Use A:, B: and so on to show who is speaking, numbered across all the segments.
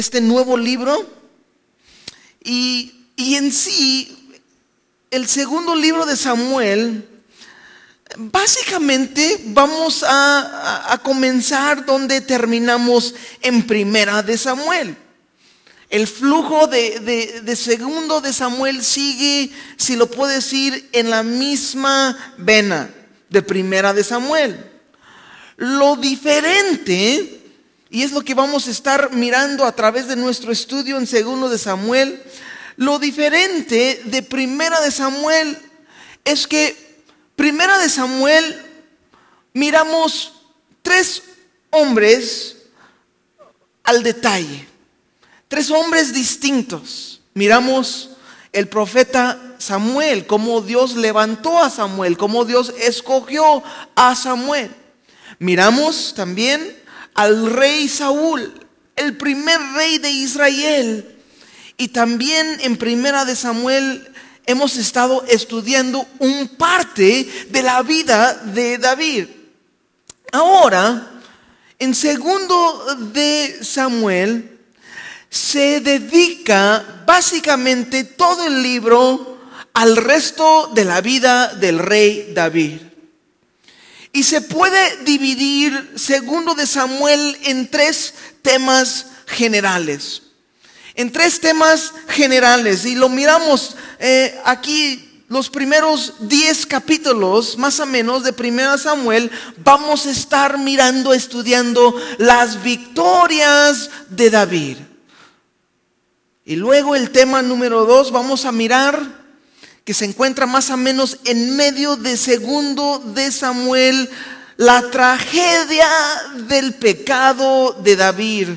A: este nuevo libro. Y, y en sí, el segundo libro de Samuel, básicamente vamos a, a comenzar donde terminamos en primera de Samuel. El flujo de, segundo de Samuel sigue, si lo puedo decir, en la misma vena de primera de Samuel. Lo diferente, y es lo que vamos a estar mirando a través de nuestro estudio en segundo de Samuel, lo diferente de primera de Samuel es que primera de Samuel miramos tres hombres al detalle. Tres hombres distintos. Miramos el profeta Samuel, cómo Dios levantó a Samuel, cómo Dios escogió a Samuel. Miramos también al rey Saúl, el primer rey de Israel. Y también en primera de Samuel hemos estado estudiando un parte de la vida de David. Ahora, en segundo de Samuel, se dedica básicamente todo el libro al resto de la vida del rey David. Y se puede dividir, segundo de Samuel, en tres temas generales. En tres temas generales. Y lo miramos eh, aquí los primeros diez capítulos, más o menos, de Primera Samuel, vamos a estar mirando, estudiando las victorias de David. Y luego el tema número dos, vamos a mirar que se encuentra más o menos en medio de segundo de Samuel, la tragedia del pecado de David.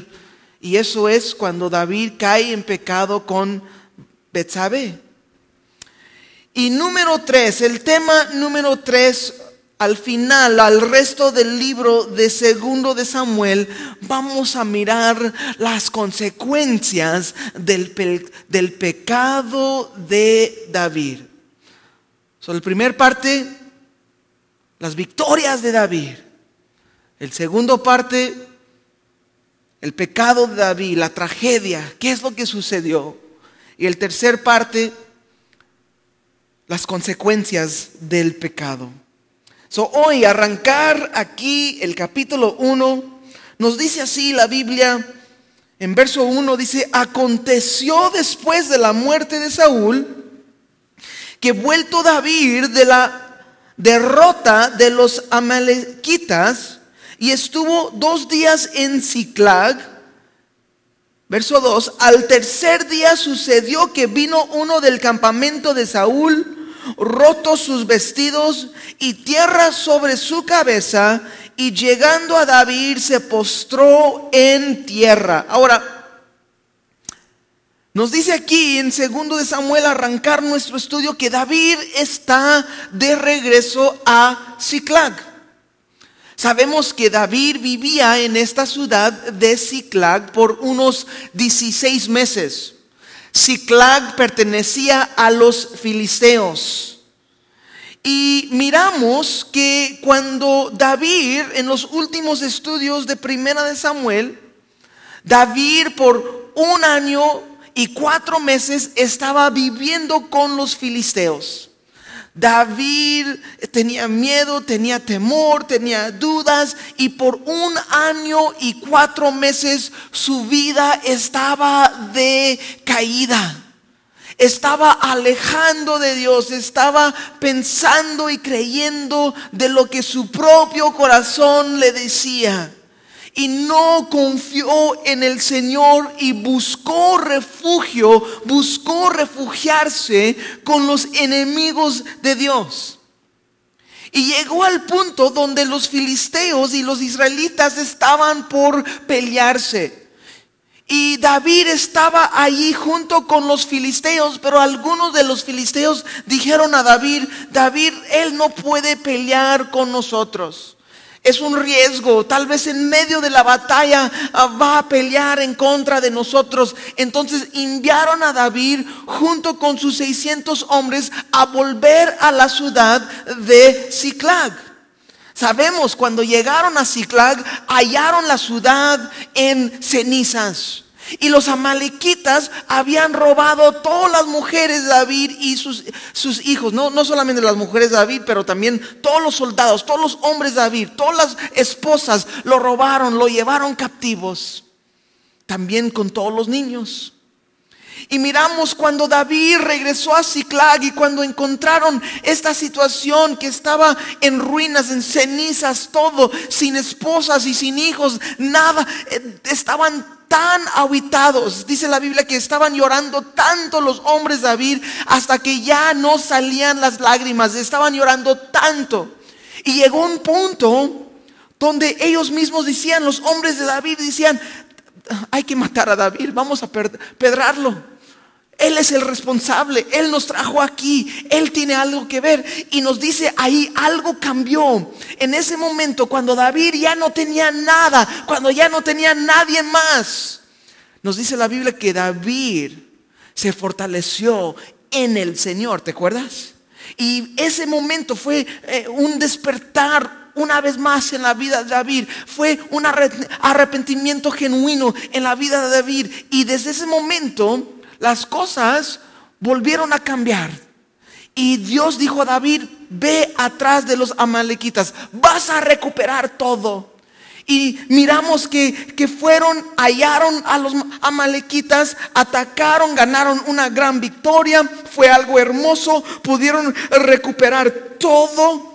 A: Y eso es cuando David cae en pecado con Betsabé. Y número tres, el tema número tres al final, al resto del libro de segundo de Samuel, vamos a mirar las consecuencias del, del pecado de David. So, la primera parte, las victorias de David. El segundo parte, el pecado de David, la tragedia, qué es lo que sucedió. Y el tercer parte, las consecuencias del pecado. Hoy arrancar aquí el capítulo 1, nos dice así la Biblia, en verso 1 dice, aconteció después de la muerte de Saúl, que vuelto David de la derrota de los amalequitas, y estuvo dos días en Ciclag, verso 2, al tercer día sucedió que vino uno del campamento de Saúl, roto sus vestidos y tierra sobre su cabeza, y llegando a David se postró en tierra. Ahora, nos dice aquí en segundo de Samuel arrancar nuestro estudio que David está de regreso a Ciclag. Sabemos que David vivía en esta ciudad de Ciclag por unos 16 meses. Ciclag pertenecía a los filisteos. Y miramos que cuando David, en los últimos estudios de Primera de Samuel, David por un año y cuatro meses estaba viviendo con los filisteos. David tenía miedo, tenía temor, tenía dudas y por un año y cuatro meses su vida estaba de caída. Estaba alejando de Dios, estaba pensando y creyendo de lo que su propio corazón le decía y no confió en el Señor y buscó refugio, buscó refugiarse con los enemigos de Dios. Y llegó al punto donde los filisteos y los israelitas estaban por pelearse. Y David estaba allí junto con los filisteos, pero algunos de los filisteos dijeron a David, David, él no puede pelear con nosotros es un riesgo. Tal vez en medio de la batalla ah, va a pelear en contra de nosotros. Entonces enviaron a David junto con sus 600 hombres a volver a la ciudad de Ciclag. Sabemos cuando llegaron a Ciclag hallaron la ciudad en cenizas. Y los amalequitas habían robado todas las mujeres de David y sus, sus hijos. No, no solamente las mujeres de David, pero también todos los soldados, todos los hombres de David, todas las esposas lo robaron, lo llevaron captivos. También con todos los niños. Y miramos cuando David regresó a Ciclag y cuando encontraron esta situación que estaba en ruinas, en cenizas, todo, sin esposas y sin hijos, nada, eh, estaban tan ahuitados. Dice la Biblia que estaban llorando tanto los hombres de David hasta que ya no salían las lágrimas, estaban llorando tanto. Y llegó un punto donde ellos mismos decían, los hombres de David decían, hay que matar a David, vamos a pedrarlo. Él es el responsable, Él nos trajo aquí, Él tiene algo que ver y nos dice ahí algo cambió. En ese momento, cuando David ya no tenía nada, cuando ya no tenía nadie más, nos dice la Biblia que David se fortaleció en el Señor, ¿te acuerdas? Y ese momento fue eh, un despertar una vez más en la vida de David. Fue un arrepentimiento genuino en la vida de David. Y desde ese momento las cosas volvieron a cambiar. Y Dios dijo a David, ve atrás de los amalequitas, vas a recuperar todo. Y miramos que, que, fueron, hallaron a los amalequitas, atacaron, ganaron una gran victoria, fue algo hermoso, pudieron recuperar todo,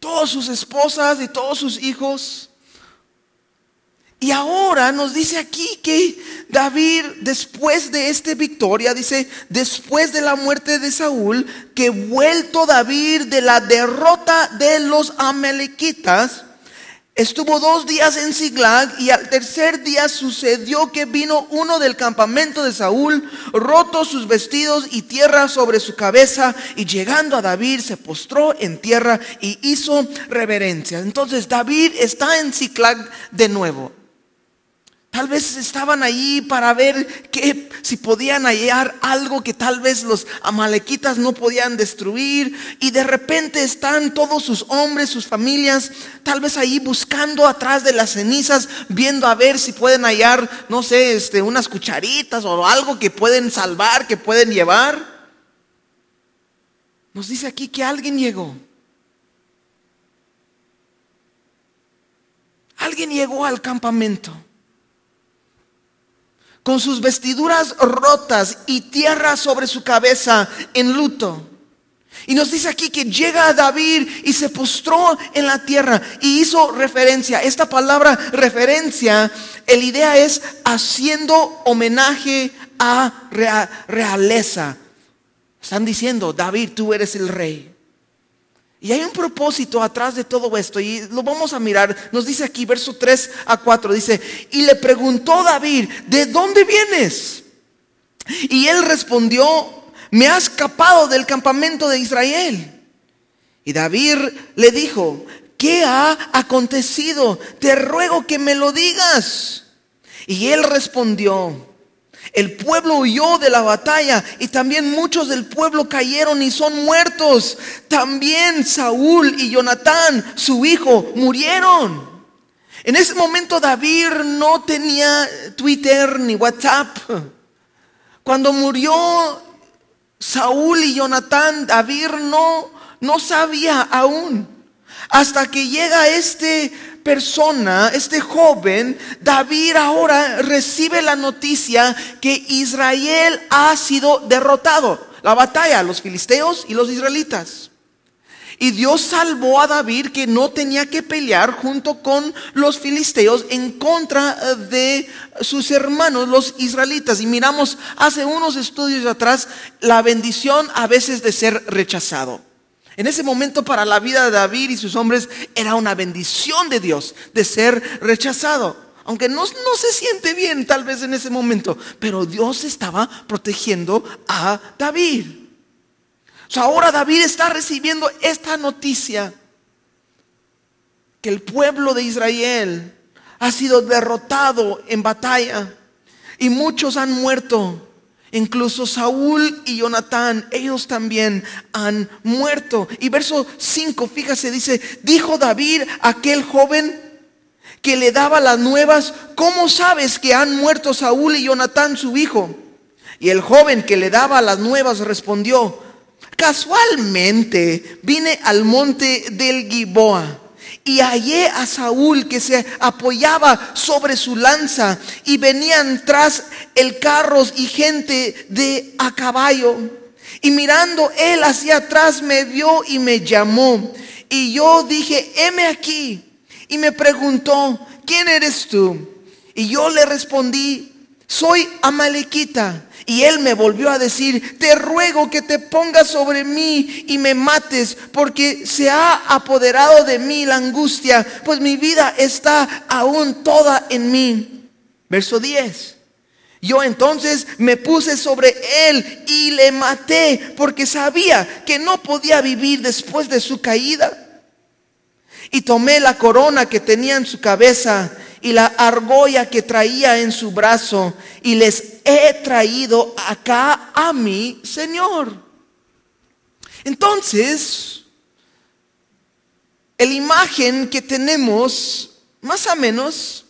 A: todas sus esposas y todos sus hijos. Y ahora nos dice aquí que David, después de esta victoria, dice, después de la muerte de Saúl, que vuelto David de la derrota de los amalequitas, Estuvo dos días en Siglag y al tercer día sucedió que vino uno del campamento de Saúl, roto sus vestidos y tierra sobre su cabeza, y llegando a David se postró en tierra y hizo reverencia. Entonces David está en Siglag de nuevo. Tal vez estaban ahí para ver que si podían hallar algo que tal vez los amalequitas no podían destruir y de repente están todos sus hombres, sus familias, tal vez ahí buscando atrás de las cenizas, viendo a ver si pueden hallar, no sé, este, unas cucharitas o algo que pueden salvar, que pueden llevar. Nos dice aquí que alguien llegó. Alguien llegó al campamento con sus vestiduras rotas y tierra sobre su cabeza en luto. Y nos dice aquí que llega a David y se postró en la tierra y hizo referencia. Esta palabra referencia, el idea es haciendo homenaje a realeza. Están diciendo, David, tú eres el rey. Y hay un propósito atrás de todo esto y lo vamos a mirar. Nos dice aquí, verso 3 a 4, dice, y le preguntó David, ¿de dónde vienes? Y él respondió, me ha escapado del campamento de Israel. Y David le dijo, ¿qué ha acontecido? Te ruego que me lo digas. Y él respondió, el pueblo huyó de la batalla y también muchos del pueblo cayeron y son muertos. También Saúl y Jonatán, su hijo, murieron. En ese momento David no tenía Twitter ni WhatsApp. Cuando murió Saúl y Jonatán, David no, no sabía aún. Hasta que llega este persona, este joven, David ahora recibe la noticia que Israel ha sido derrotado. La batalla, los filisteos y los israelitas. Y Dios salvó a David que no tenía que pelear junto con los filisteos en contra de sus hermanos, los israelitas. Y miramos hace unos estudios atrás la bendición a veces de ser rechazado. En ese momento para la vida de David y sus hombres era una bendición de Dios de ser rechazado. Aunque no, no, se siente bien tal vez en ese momento, pero Dios estaba protegiendo a David. ahora David está recibiendo esta noticia que el pueblo de Israel ha sido derrotado en batalla y muchos han muerto. Incluso Saúl y Jonatán, ellos también han muerto. Y verso 5, fíjese, dice, dijo David aquel joven, que le daba las nuevas, ¿cómo sabes que han muerto Saúl y Jonatán su hijo? Y el joven que le daba las nuevas respondió, casualmente vine al monte del Giboa y hallé a Saúl que se apoyaba sobre su lanza y venían tras el carros y gente de a caballo. Y mirando él hacia atrás me vio y me llamó. Y yo dije, heme aquí. Y me preguntó, ¿quién eres tú? Y yo le respondí, soy Amalequita. Y él me volvió a decir, te ruego que te pongas sobre mí y me mates, porque se ha apoderado de mí la angustia, pues mi vida está aún toda en mí. Verso 10. Yo entonces me puse sobre él y le maté, porque sabía que no podía vivir después de su caída. Y tomé la corona que tenía en su cabeza y la argolla que traía en su brazo y les he traído acá a mi Señor. Entonces, la imagen que tenemos, más o menos,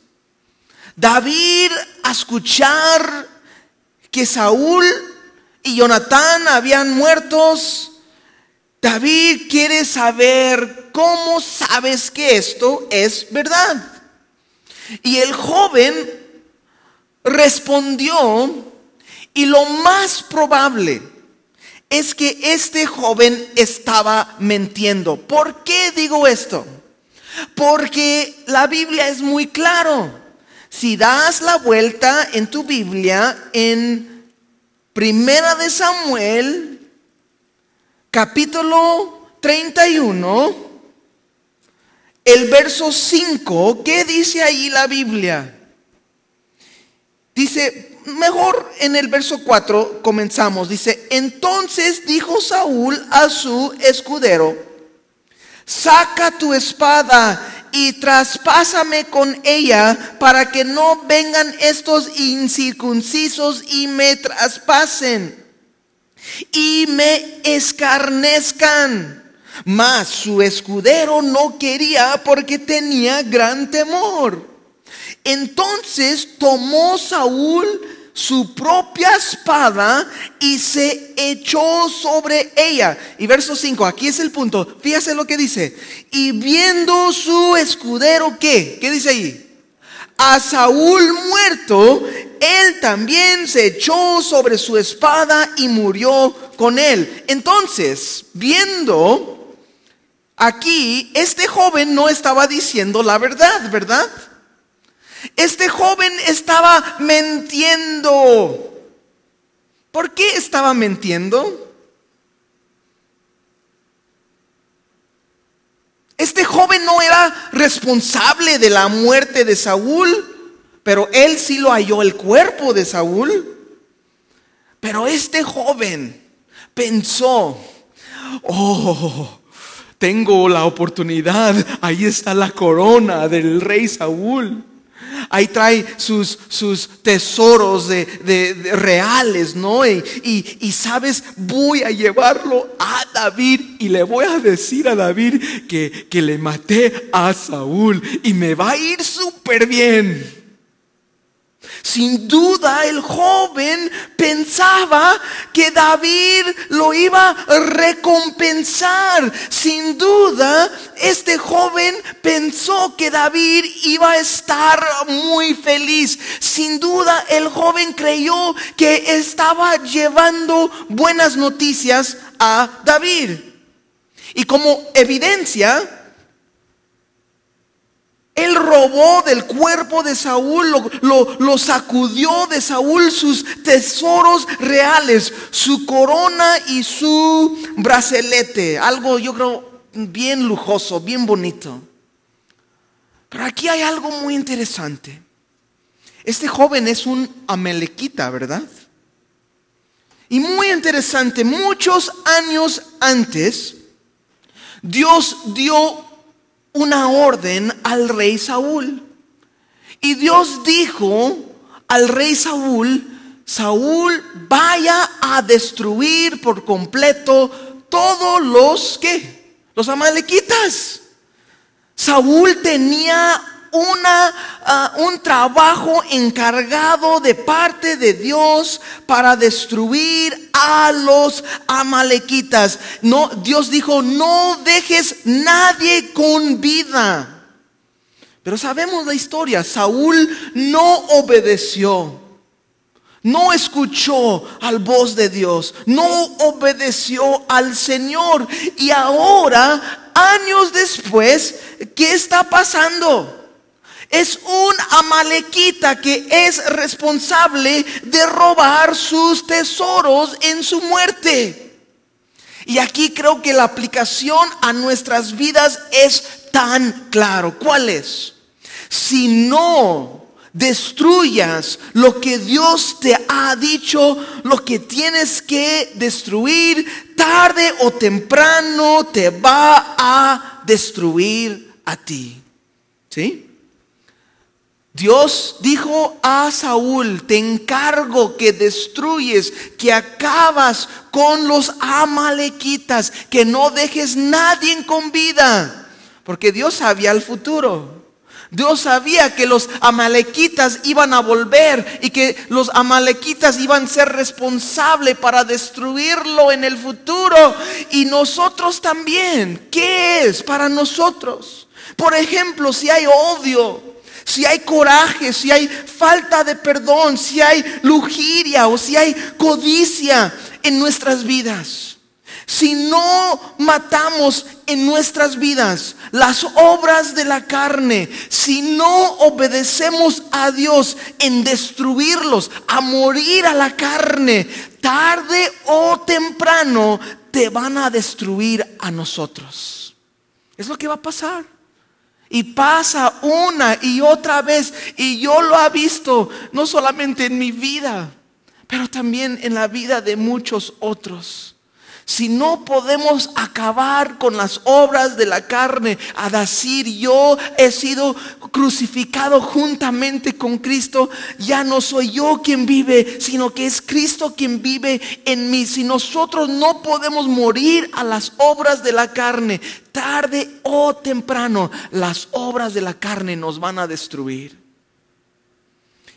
A: David a escuchar que Saúl y Jonatán habían muertos, David quiere saber cómo sabes que esto es verdad. Y el joven respondió y lo más probable es que este joven estaba mintiendo. ¿Por qué digo esto? Porque la Biblia es muy claro. Si das la vuelta en tu Biblia en Primera de Samuel, capítulo 31, el verso 5, ¿qué dice ahí la Biblia? Dice, mejor en el verso 4 comenzamos. Dice, entonces dijo Saúl a su escudero, saca tu espada y traspásame con ella para que no vengan estos incircuncisos y me traspasen y me escarnezcan. Mas su escudero no quería porque tenía gran temor. Entonces tomó Saúl su propia espada y se echó sobre ella. Y verso 5, aquí es el punto. Fíjese lo que dice. Y viendo su escudero, ¿qué? ¿Qué dice ahí? A Saúl muerto, él también se echó sobre su espada y murió con él. Entonces, viendo Aquí este joven no estaba diciendo la verdad, ¿verdad? Este joven estaba mintiendo. ¿Por qué estaba mintiendo? Este joven no era responsable de la muerte de Saúl, pero él sí lo halló el cuerpo de Saúl. Pero este joven pensó, oh, tengo la oportunidad, ahí está la corona del rey Saúl. Ahí trae sus, sus tesoros de, reales, ¿no? Y, y, sabes, voy a llevarlo a David y le voy a decir a David que, que le maté a Saúl y me va a ir súper bien. Sin duda el joven pensaba que David lo iba a recompensar. Sin duda este joven pensó que David iba a estar muy feliz. Sin duda el joven creyó que estaba llevando buenas noticias a David. Y como evidencia, él robó del cuerpo de Saúl, lo, sacudió de Saúl sus tesoros reales, su corona y su bracelete. Algo yo creo bien lujoso, bien bonito. Pero aquí hay algo muy interesante. Este joven es un amelequita, ¿verdad? Y muy interesante, muchos años antes, Dios dio una orden al rey Saúl. Y Dios dijo al rey Saúl, Saúl vaya a destruir por completo todos los que, los amalequitas. Saúl tenía una, ah, un trabajo encargado de parte de Dios para destruir a los amalequitas. No, Dios dijo, no dejes nadie con vida. Pero sabemos la historia, Saúl no obedeció. No escuchó al voz de Dios, no obedeció al Señor. Y ahora, años después, ¿qué está pasando? Es un amalequita que es responsable de robar sus tesoros en su muerte. Y aquí creo que la aplicación a nuestras vidas es tan claro. ¿Cuál es? Si no destruyas lo que Dios te ha dicho, lo que tienes que destruir, tarde o temprano te va a destruir a ti. ¿Sí? Dios dijo a Saúl, te encargo que destruyes, que acabas con los amalequitas, que no dejes nadie con vida, porque Dios sabía el futuro. Dios sabía que los amalequitas iban a volver y que los amalequitas iban a ser responsables para destruirlo en el futuro. Y nosotros también. ¿Qué es para nosotros? Por ejemplo, si hay odio, si hay coraje, si hay falta de perdón, si hay lujuria o si hay codicia en nuestras vidas. Si no matamos en nuestras vidas las obras de la carne, si no obedecemos a Dios en destruirlos, a morir a la carne, tarde o temprano te van a destruir a nosotros. Es lo que va a pasar. Y pasa una y otra vez. Y yo lo he visto, no solamente en mi vida, pero también en la vida de muchos otros. Si no podemos acabar con las obras de la carne, a decir yo he sido crucificado juntamente con Cristo, ya no soy yo quien vive, sino que es Cristo quien vive en mí. Si nosotros no podemos morir a las obras de la carne, tarde o temprano, las obras de la carne nos van a destruir.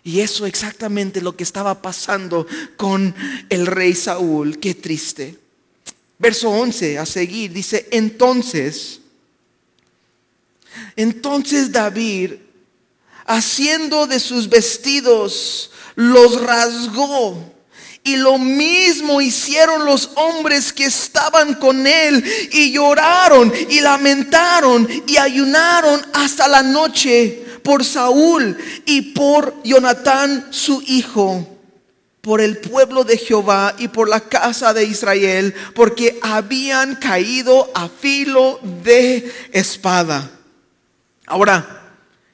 A: Y eso exactamente lo que estaba pasando con el rey Saúl. Qué triste. Verso 11 a seguir dice, entonces, entonces David, haciendo de sus vestidos, los rasgó. Y lo mismo hicieron los hombres que estaban con él y lloraron y lamentaron y ayunaron hasta la noche por Saúl y por Jonatán su hijo por el pueblo de Jehová y por la casa de Israel, porque habían caído a filo de espada. Ahora,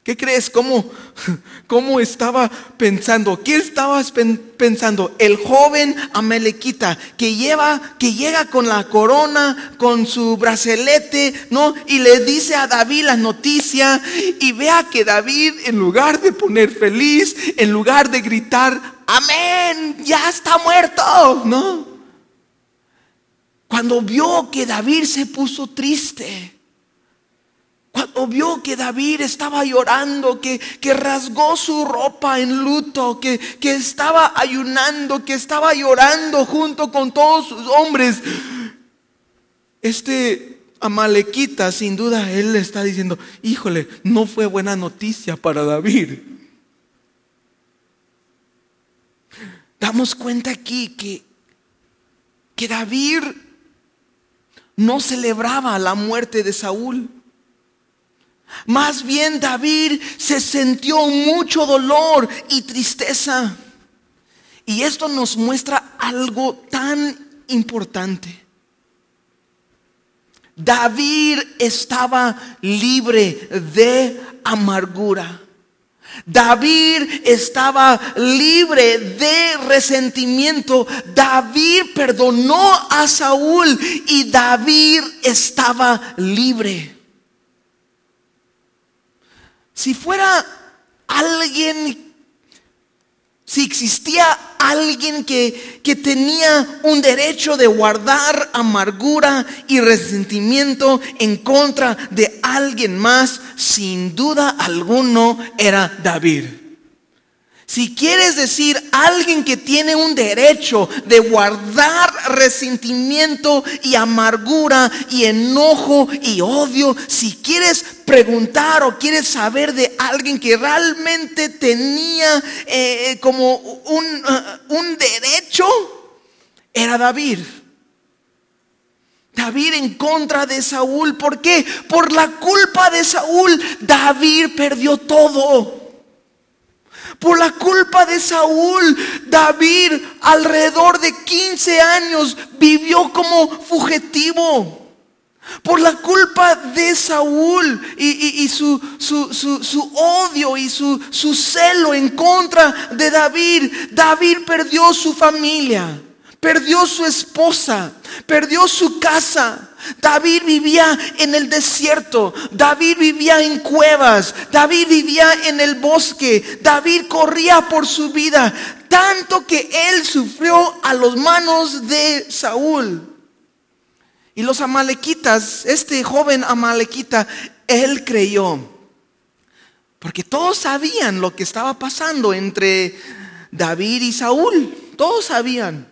A: ¿qué crees? ¿Cómo, cómo estaba pensando? ¿Qué estabas pensando? El joven Amelequita que lleva, que llega con la corona, con su bracelete, ¿no? Y le dice a David la noticia y vea que David, en lugar de poner feliz, en lugar de gritar, amén, ya está muerto, ¿no? Cuando vio que David se puso triste, cuando vio que David estaba llorando, que, que rasgó su ropa en luto, que, que estaba ayunando, que estaba llorando junto con todos sus hombres, este Amalequita, sin duda, él le está diciendo, híjole, no fue buena noticia para David. damos cuenta aquí que, que David no celebraba la muerte de Saúl. Más bien David se sintió mucho dolor y tristeza. Y esto nos muestra algo tan importante. David estaba libre de amargura. David estaba libre de resentimiento. David perdonó a Saúl y David estaba libre. Si fuera alguien si existía alguien que, que, tenía un derecho de guardar amargura y resentimiento en contra de alguien más, sin duda alguno era David. Si quieres decir alguien que tiene un derecho de guardar resentimiento y amargura y enojo y odio, si quieres preguntar o quieres saber de alguien que realmente tenía eh, como un, uh, un derecho, era David. David en contra de Saúl. ¿Por qué? Por la culpa de Saúl, David perdió todo. Por la culpa de Saúl, David alrededor de 15 años vivió como fugitivo. Por la culpa de Saúl y, su, su, odio y su, su celo en contra de David, David perdió su familia, perdió su esposa, perdió su casa. David vivía en el desierto, David vivía en cuevas, David vivía en el bosque, David corría por su vida, tanto que él sufrió a los manos de Saúl. Y los amalequitas, este joven amalequita, él creyó, porque todos sabían lo que estaba pasando entre David y Saúl, todos sabían.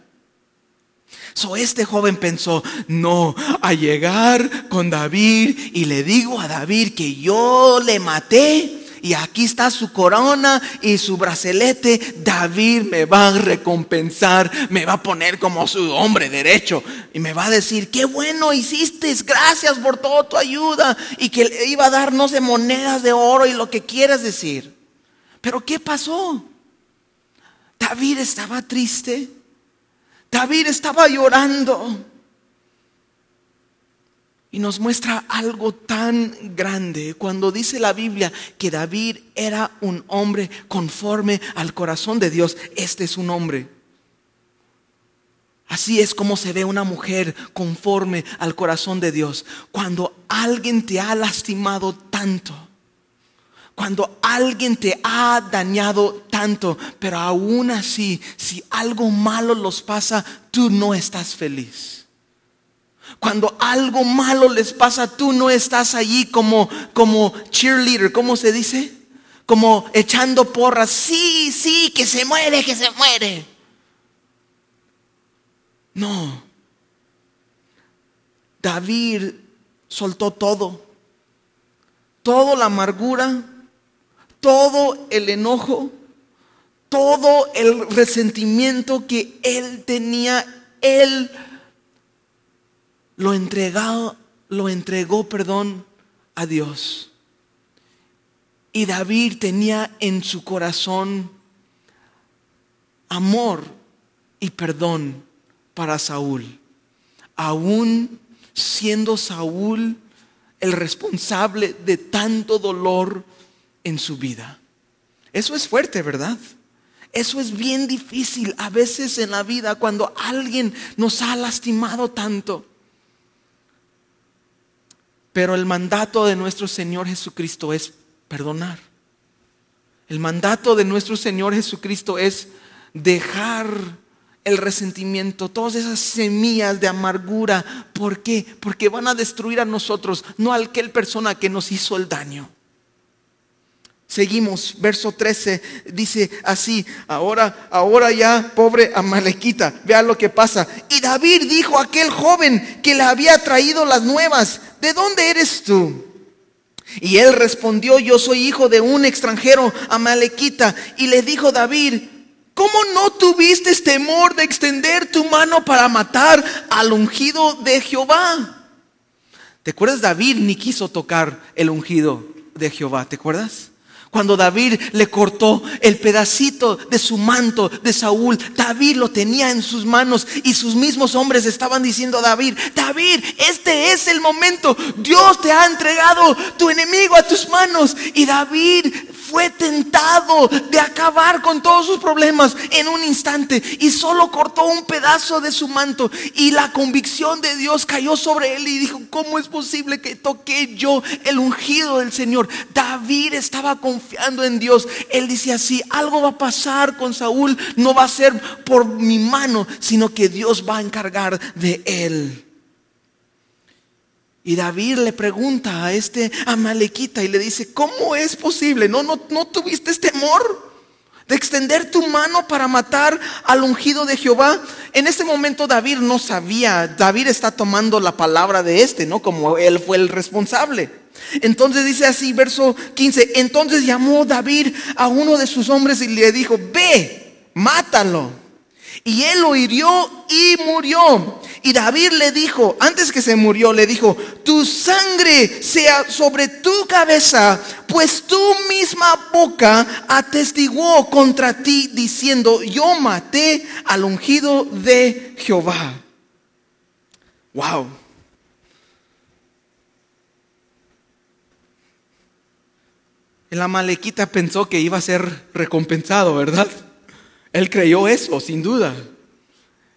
A: So este joven pensó, no, a llegar con David y le digo a David que yo le maté y aquí está su corona y su bracelete, David me va a recompensar, me va a poner como su hombre derecho y me va a decir, qué bueno hiciste, gracias por toda tu ayuda y que le iba a dar, no sé, monedas de oro y lo que quieras decir. Pero ¿qué pasó? David estaba triste. David estaba llorando. Y nos muestra algo tan grande cuando dice la Biblia que David era un hombre conforme al corazón de Dios. Este es un hombre. Así es como se ve una mujer conforme al corazón de Dios. Cuando alguien te ha lastimado tanto cuando alguien te ha dañado tanto, pero aún así, si algo malo los pasa, tú no estás feliz. Cuando algo malo les pasa, tú no estás allí como, como cheerleader, ¿cómo se dice? Como echando porras. Sí, sí, que se muere, que se muere. No. David soltó todo. Toda la amargura, todo el enojo, todo el resentimiento que él tenía, él lo entregó, lo entregó, perdón, a Dios. Y David tenía en su corazón amor y perdón para Saúl. Aún siendo Saúl el responsable de tanto dolor, en su vida. Eso es fuerte, ¿verdad? Eso es bien difícil a veces en la vida cuando alguien nos ha lastimado tanto. Pero el mandato de nuestro Señor Jesucristo es perdonar. El mandato de nuestro Señor Jesucristo es dejar el resentimiento, todas esas semillas de amargura. ¿Por qué? Porque van a destruir a nosotros, no a aquel persona que nos hizo el daño. Seguimos, verso 13 dice así, ahora, ahora ya, pobre Amalequita, vea lo que pasa. Y David dijo a aquel joven que le había traído las nuevas, ¿de dónde eres tú? Y él respondió, yo soy hijo de un extranjero Amalequita. Y le dijo David, ¿cómo no tuviste temor de extender tu mano para matar al ungido de Jehová? ¿Te acuerdas? David ni quiso tocar el ungido de Jehová, ¿te acuerdas? Cuando David le cortó el pedacito de su manto de Saúl, David lo tenía en sus manos y sus mismos hombres estaban diciendo a David, David, este es el momento, Dios te ha entregado tu enemigo a tus manos. Y David fue tentado de acabar con todos sus problemas en un instante y solo cortó un pedazo de su manto y la convicción de Dios cayó sobre él y dijo, ¿cómo es posible que toque yo el ungido del Señor? David estaba confiando en Dios. Él dice así, algo va a pasar con Saúl, no va a ser por mi mano, sino que Dios va a encargar de él. Y David le pregunta a este amalequita y le dice, ¿cómo es posible? ¿No, no, no tuviste temor de extender tu mano para matar al ungido de Jehová? En ese momento David no sabía, David está tomando la palabra de este, ¿no? Como él fue el responsable. Entonces dice así, verso 15, entonces llamó David a uno de sus hombres y le dijo, ve, mátalo. Y él lo hirió y murió. Y David le dijo, antes que se murió, le dijo, tu sangre sea sobre tu cabeza, pues tu misma boca atestiguó contra ti diciendo, yo maté al ungido de Jehová. Wow. El amalequita pensó que iba a ser recompensado, ¿verdad? Él creyó eso, sin duda.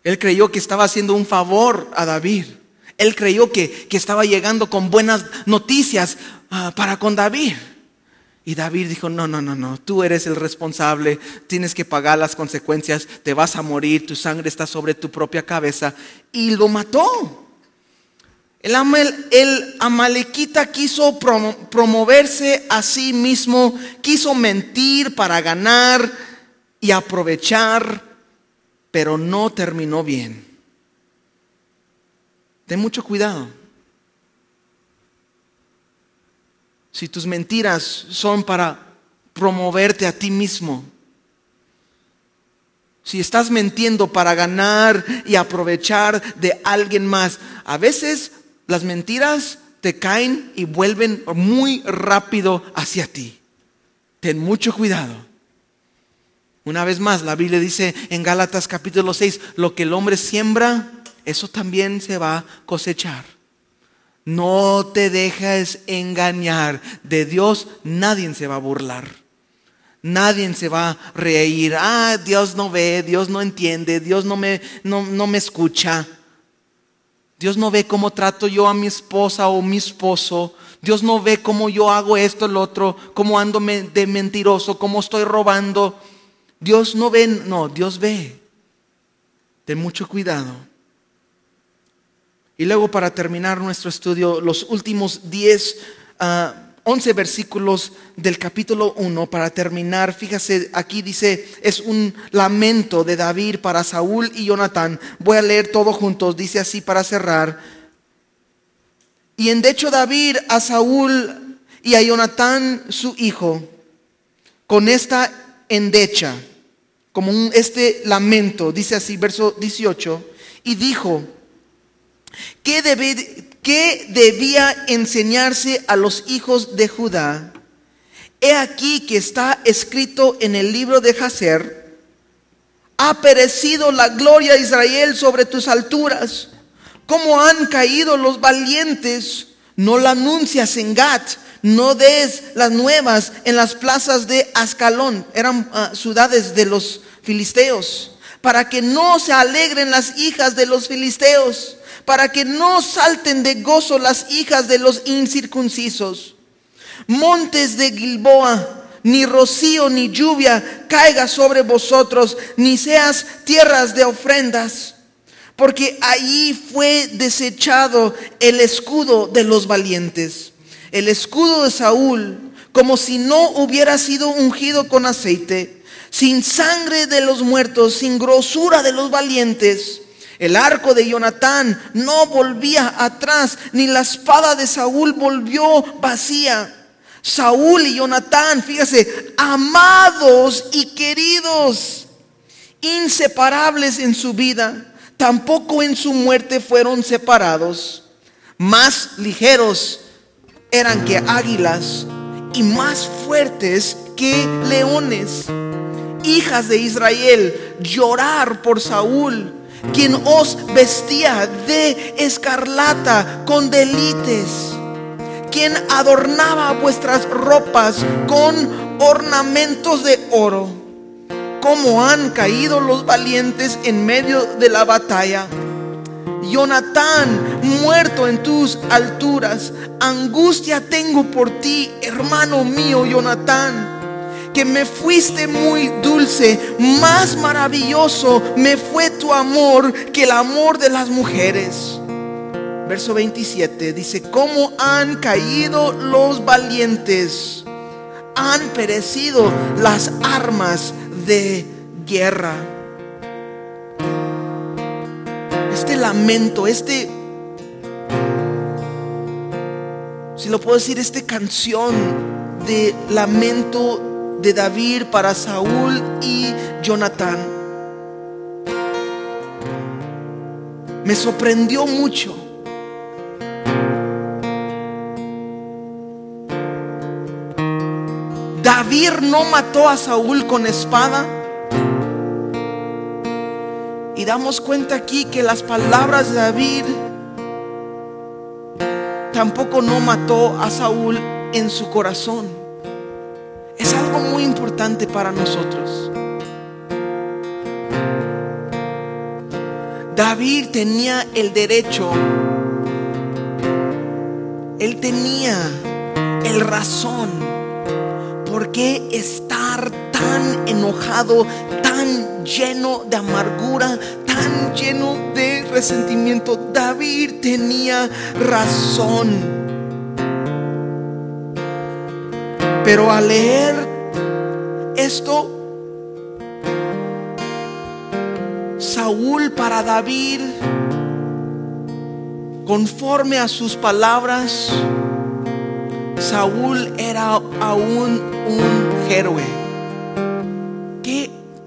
A: Él creyó que estaba haciendo un favor a David. Él creyó que, estaba llegando con buenas noticias ah, para con David. Y David dijo, no, no, no, no, tú eres el responsable, tienes que pagar las consecuencias, te vas a morir, tu sangre está sobre tu propia cabeza. Y lo mató. El, el amalequita quiso promoverse a sí mismo, quiso mentir para ganar y aprovechar, pero no terminó bien. Ten mucho cuidado. Si tus mentiras son para promoverte a ti mismo, si estás mintiendo para ganar y aprovechar de alguien más, a veces las mentiras te caen y vuelven muy rápido hacia ti. Ten mucho cuidado. Una vez más, la Biblia dice en Gálatas capítulo 6, lo que el hombre siembra, eso también se va a cosechar. No te dejes engañar. De Dios nadie se va a burlar. Nadie se va a reír. Ah, Dios no ve, Dios no entiende, Dios no me, no, no me escucha. Dios no ve cómo trato yo a mi esposa o mi esposo. Dios no ve cómo yo hago esto, el otro, cómo ando de mentiroso, cómo estoy robando. Dios no ve, no, Dios ve. Ten mucho cuidado. Y luego para terminar nuestro estudio, los últimos 10, 11 ah, versículos del capítulo 1, para terminar, fíjese, aquí dice, es un lamento de David para Saúl y Jonatán. Voy a leer todo juntos, dice así para cerrar. Y en hecho David a Saúl y a Jonatán su hijo, con esta endecha como un, este lamento, dice así, verso 18, y dijo, ¿qué, ¿qué debía enseñarse a los hijos de Judá? He aquí que está escrito en el libro de Jacer, ha perecido la gloria de Israel sobre tus alturas, como han caído los valientes, no la anuncias en Gat, no des las nuevas en las plazas de Ascalón, eran ah, ciudades de los filisteos, para que no se alegren las hijas de los filisteos, para que no salten de gozo las hijas de los incircuncisos. Montes de Gilboa, ni rocío ni lluvia caiga sobre vosotros, ni seas tierras de ofrendas, porque allí fue desechado el escudo de los valientes el escudo de Saúl, como si no hubiera sido ungido con aceite, sin sangre de los muertos, sin grosura de los valientes. El arco de Jonatán no volvía atrás, ni la espada de Saúl volvió vacía. Saúl y Jonatán, fíjese, amados y queridos, inseparables en su vida, tampoco en su muerte fueron separados, más ligeros eran que águilas y más fuertes que leones. Hijas de Israel, llorar por Saúl, quien os vestía de escarlata con delites, quien adornaba vuestras ropas con ornamentos de oro. Como han caído los valientes en medio de la batalla. Jonatán, muerto en tus alturas, angustia tengo por ti, hermano mío, Jonatán que me fuiste muy dulce, más maravilloso me fue tu amor que el amor de las mujeres. Verso 27 dice, ¿cómo han caído los valientes? Han perecido las armas de guerra. Lamento, este, si lo puedo decir, esta canción de lamento de David para Saúl y Jonatán. Me sorprendió mucho. David no mató a Saúl con espada. Y damos cuenta aquí que las palabras de David tampoco no mató a Saúl en su corazón es algo muy importante para nosotros. David tenía el derecho, él tenía el razón por qué estar tan enojado, lleno de amargura, tan lleno de resentimiento. David tenía razón. Pero al leer esto, Saúl para David, conforme a sus palabras, Saúl era aún un héroe.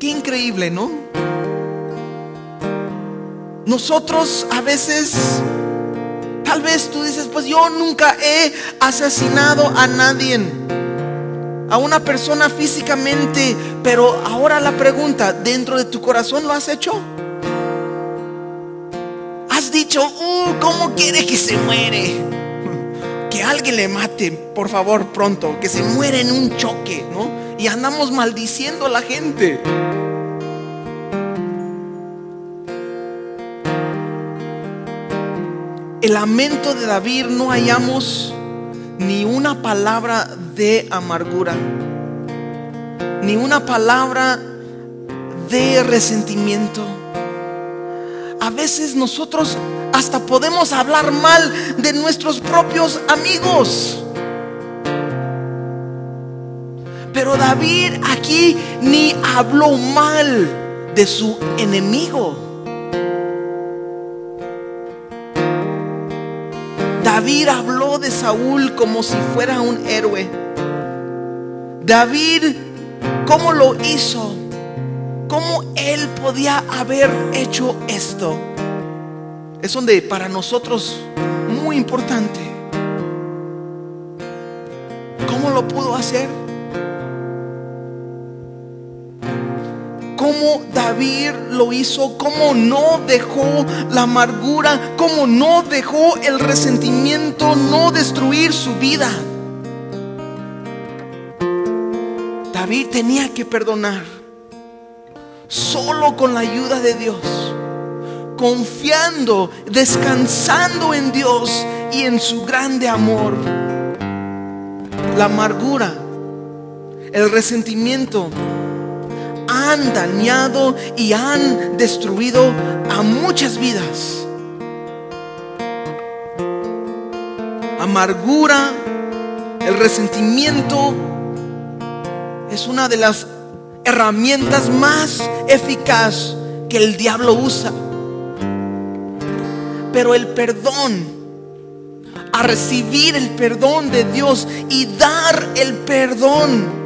A: Qué, increíble, ¿no? Nosotros a veces, tal vez tú dices, pues yo nunca he asesinado a nadie a una persona físicamente, pero ahora la pregunta, ¿dentro de tu corazón lo has hecho? Has dicho, uh, ¿cómo quiere que se muere? Que alguien le mate, por favor, pronto, que se muere en un choque, ¿no? Y andamos maldiciendo a la gente. El lamento de David no hallamos ni una palabra de amargura, ni una palabra de resentimiento. A veces nosotros hasta podemos hablar mal de nuestros propios amigos. Pero David aquí ni habló mal de su enemigo. David habló de Saúl como si fuera un héroe. David, ¿cómo lo hizo? ¿Cómo él podía haber hecho esto? Es donde para nosotros muy importante. ¿Cómo lo pudo hacer? Cómo David lo hizo, cómo no dejó la amargura, cómo no dejó el resentimiento no destruir su vida. David tenía que perdonar solo con la ayuda de Dios, confiando, descansando en Dios y en su grande amor. La amargura, el resentimiento, han dañado y han destruido a muchas vidas. Amargura, el resentimiento es una de las herramientas más eficaz que el diablo usa. Pero el perdón, a recibir el perdón de Dios y dar el perdón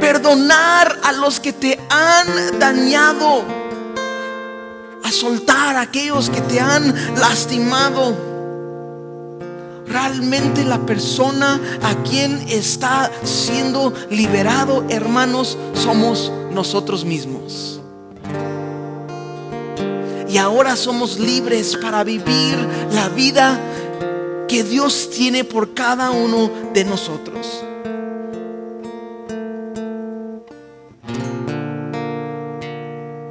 A: perdonar a los que te han dañado, a soltar a aquellos que te han lastimado. Realmente la persona a quien está siendo liberado, hermanos, somos nosotros mismos. Y ahora somos libres para vivir la vida que Dios tiene por cada uno de nosotros.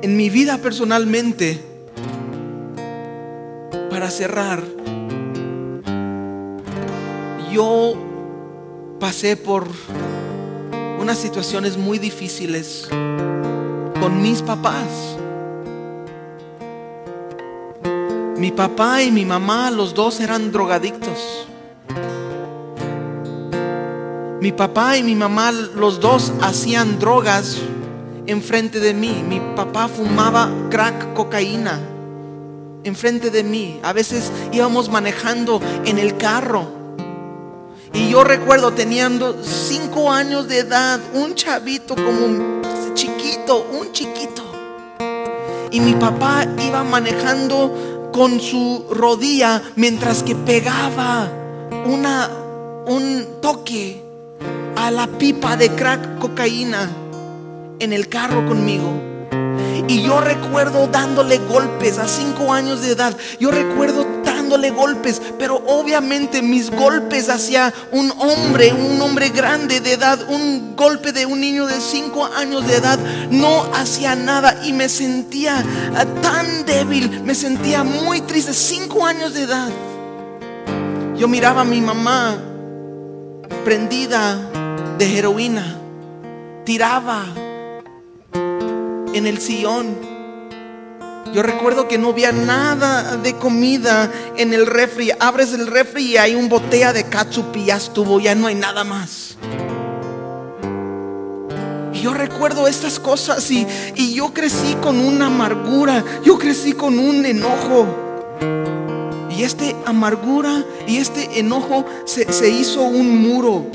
A: En mi vida personalmente, para cerrar, yo pasé por unas situaciones muy difíciles con mis papás. Mi papá y mi mamá, los dos eran drogadictos. Mi papá y mi mamá, los dos hacían drogas enfrente de mí. Mi papá fumaba crack, cocaína enfrente de mí. A veces íbamos manejando en el carro. Y yo recuerdo teniendo cinco años de edad, un chavito como un chiquito, un chiquito. Y mi papá iba manejando con su rodilla mientras que pegaba una, un toque a la pipa de crack cocaína en el carro conmigo. Y yo recuerdo dándole golpes a cinco años de edad. Yo recuerdo dándole golpes, pero obviamente mis golpes hacia un hombre, un hombre grande de edad, un golpe de un niño de cinco años de edad, no hacía nada y me sentía ah, tan débil, me sentía muy triste, cinco años de edad. Yo miraba a mi mamá prendida de heroína, tiraba en el sillón. Yo recuerdo que no había nada de comida en el refri. Abres el refri y hay un botella de ketchup y ya estuvo, ya no hay nada más. Yo recuerdo estas cosas y, y yo crecí con una amargura, yo crecí con un enojo. Y este amargura y este enojo se, se hizo un muro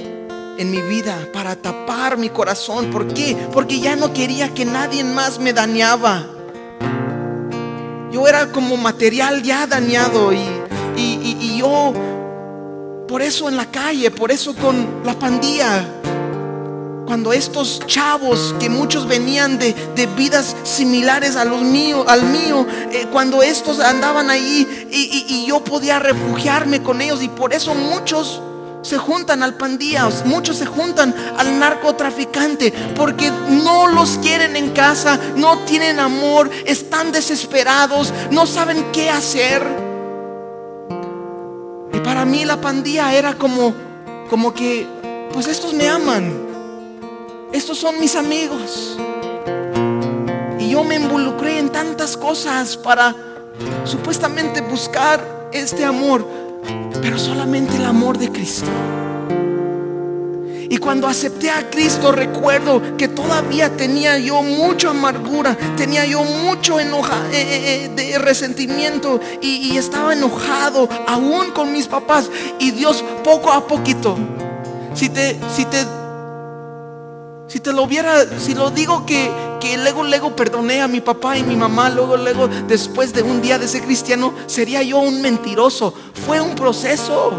A: en mi vida para tapar mi corazón. ¿Por qué? Porque ya no quería que nadie más me dañaba. Yo era como material ya dañado y, y, yo, por eso en la calle, por eso con la pandilla, cuando estos chavos que muchos venían de, de, vidas similares a los míos, al mío, eh, cuando estos andaban ahí y, y, yo podía refugiarme con ellos y por eso muchos se juntan al pandilla, muchos se juntan al narcotraficante porque no los quieren en casa, no tienen amor, están desesperados, no saben qué hacer. Y para mí la pandilla era como como que pues estos me aman. Estos son mis amigos. Y yo me involucré en tantas cosas para supuestamente buscar este amor pero solamente el amor de Cristo. Y cuando acepté a Cristo recuerdo que todavía tenía yo mucha amargura, tenía yo mucho enoja, eh, eh, eh, de resentimiento y, y estaba enojado aún con mis papás. Y Dios poco a poquito, si te, si te si te lo hubiera, si lo digo que, que luego, luego perdoné a mi papá y mi mamá, luego, luego, después de un día de ser cristiano, sería yo un mentiroso. Fue un proceso.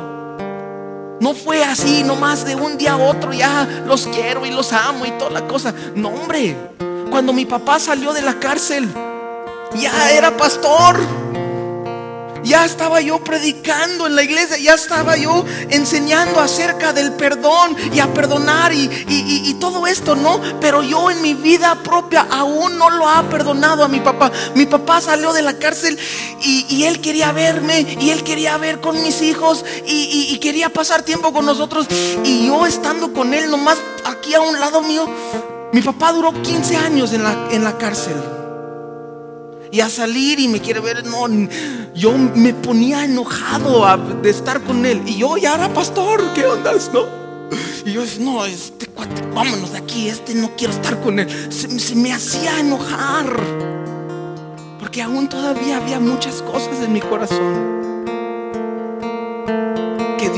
A: No fue así, nomás de un día a otro, ya los quiero y los amo y toda la cosa. No, hombre, cuando mi papá salió de la cárcel, ya era pastor. Ya estaba yo predicando en la iglesia, ya estaba yo enseñando acerca del perdón y a perdonar y, todo esto, ¿no? Pero yo en mi vida propia aún no lo ha perdonado a mi papá. Mi papá salió de la cárcel y, él quería verme y él quería ver con mis hijos y, quería pasar tiempo con nosotros. Y yo estando con él, nomás aquí a un lado mío, mi papá duró 15 años en la, en la cárcel y a salir y me quiere ver. No, yo me ponía enojado de estar con él. Y yo ya era pastor, ¿qué onda? No? Y yo, no, este cuate, vámonos de aquí, este no quiero estar con él. Se, me hacía enojar. Porque aún todavía había muchas cosas en mi corazón.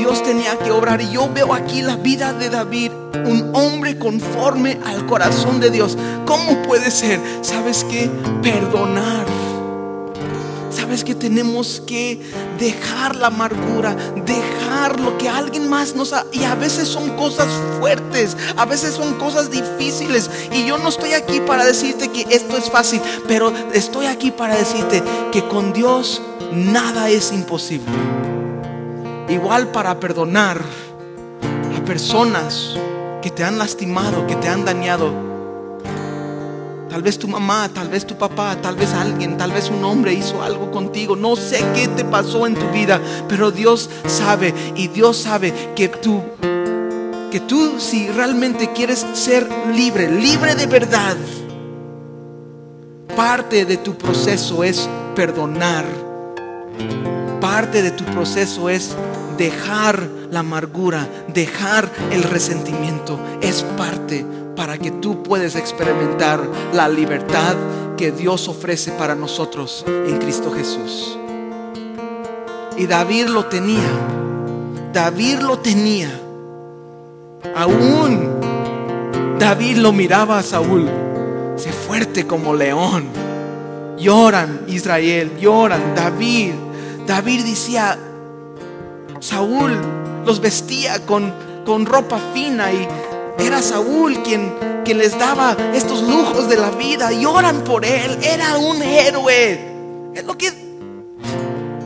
A: Dios tenía que obrar. Y yo veo aquí la vida de David un hombre conforme al corazón de Dios. ¿Cómo puede ser? ¿Sabes qué? Perdonar. Sabes que tenemos que dejar la amargura, dejar lo que alguien más nos ha... Y a veces son cosas fuertes, a veces son cosas difíciles. Y yo no estoy aquí para decirte que esto es fácil, pero estoy aquí para decirte que con Dios nada es imposible. Igual para perdonar a personas que te han lastimado, que te han dañado. Tal vez tu mamá, tal vez tu papá, tal vez alguien, tal vez un hombre hizo algo contigo. No sé qué te pasó en tu vida, pero Dios sabe y Dios sabe que tú que tú si realmente quieres ser libre, libre de verdad, parte de tu proceso es perdonar. Parte de tu proceso es dejar la amargura, dejar el resentimiento. Es parte para que tú puedas experimentar la libertad que Dios ofrece para nosotros en Cristo Jesús. Y David lo tenía. David lo tenía. Aún David lo miraba a Saúl. Se fuerte como león. Lloran Israel, lloran David. David decía, Saúl los vestía con, con ropa fina y era Saúl quien, quien les daba estos lujos de la vida y oran por él. Era un héroe. Es lo que,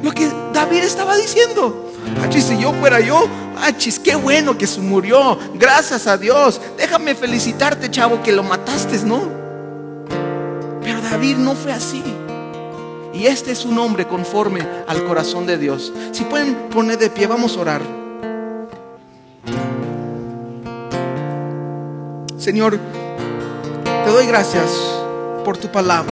A: lo que David estaba diciendo. Achis, si yo fuera yo, achis, qué bueno que se murió. Gracias a Dios. Déjame felicitarte, chavo, que lo mataste, ¿no? Pero David no fue así. Y este es un hombre conforme al corazón de Dios. Si pueden poner de pie, vamos a orar. Señor, te doy gracias por tu palabra.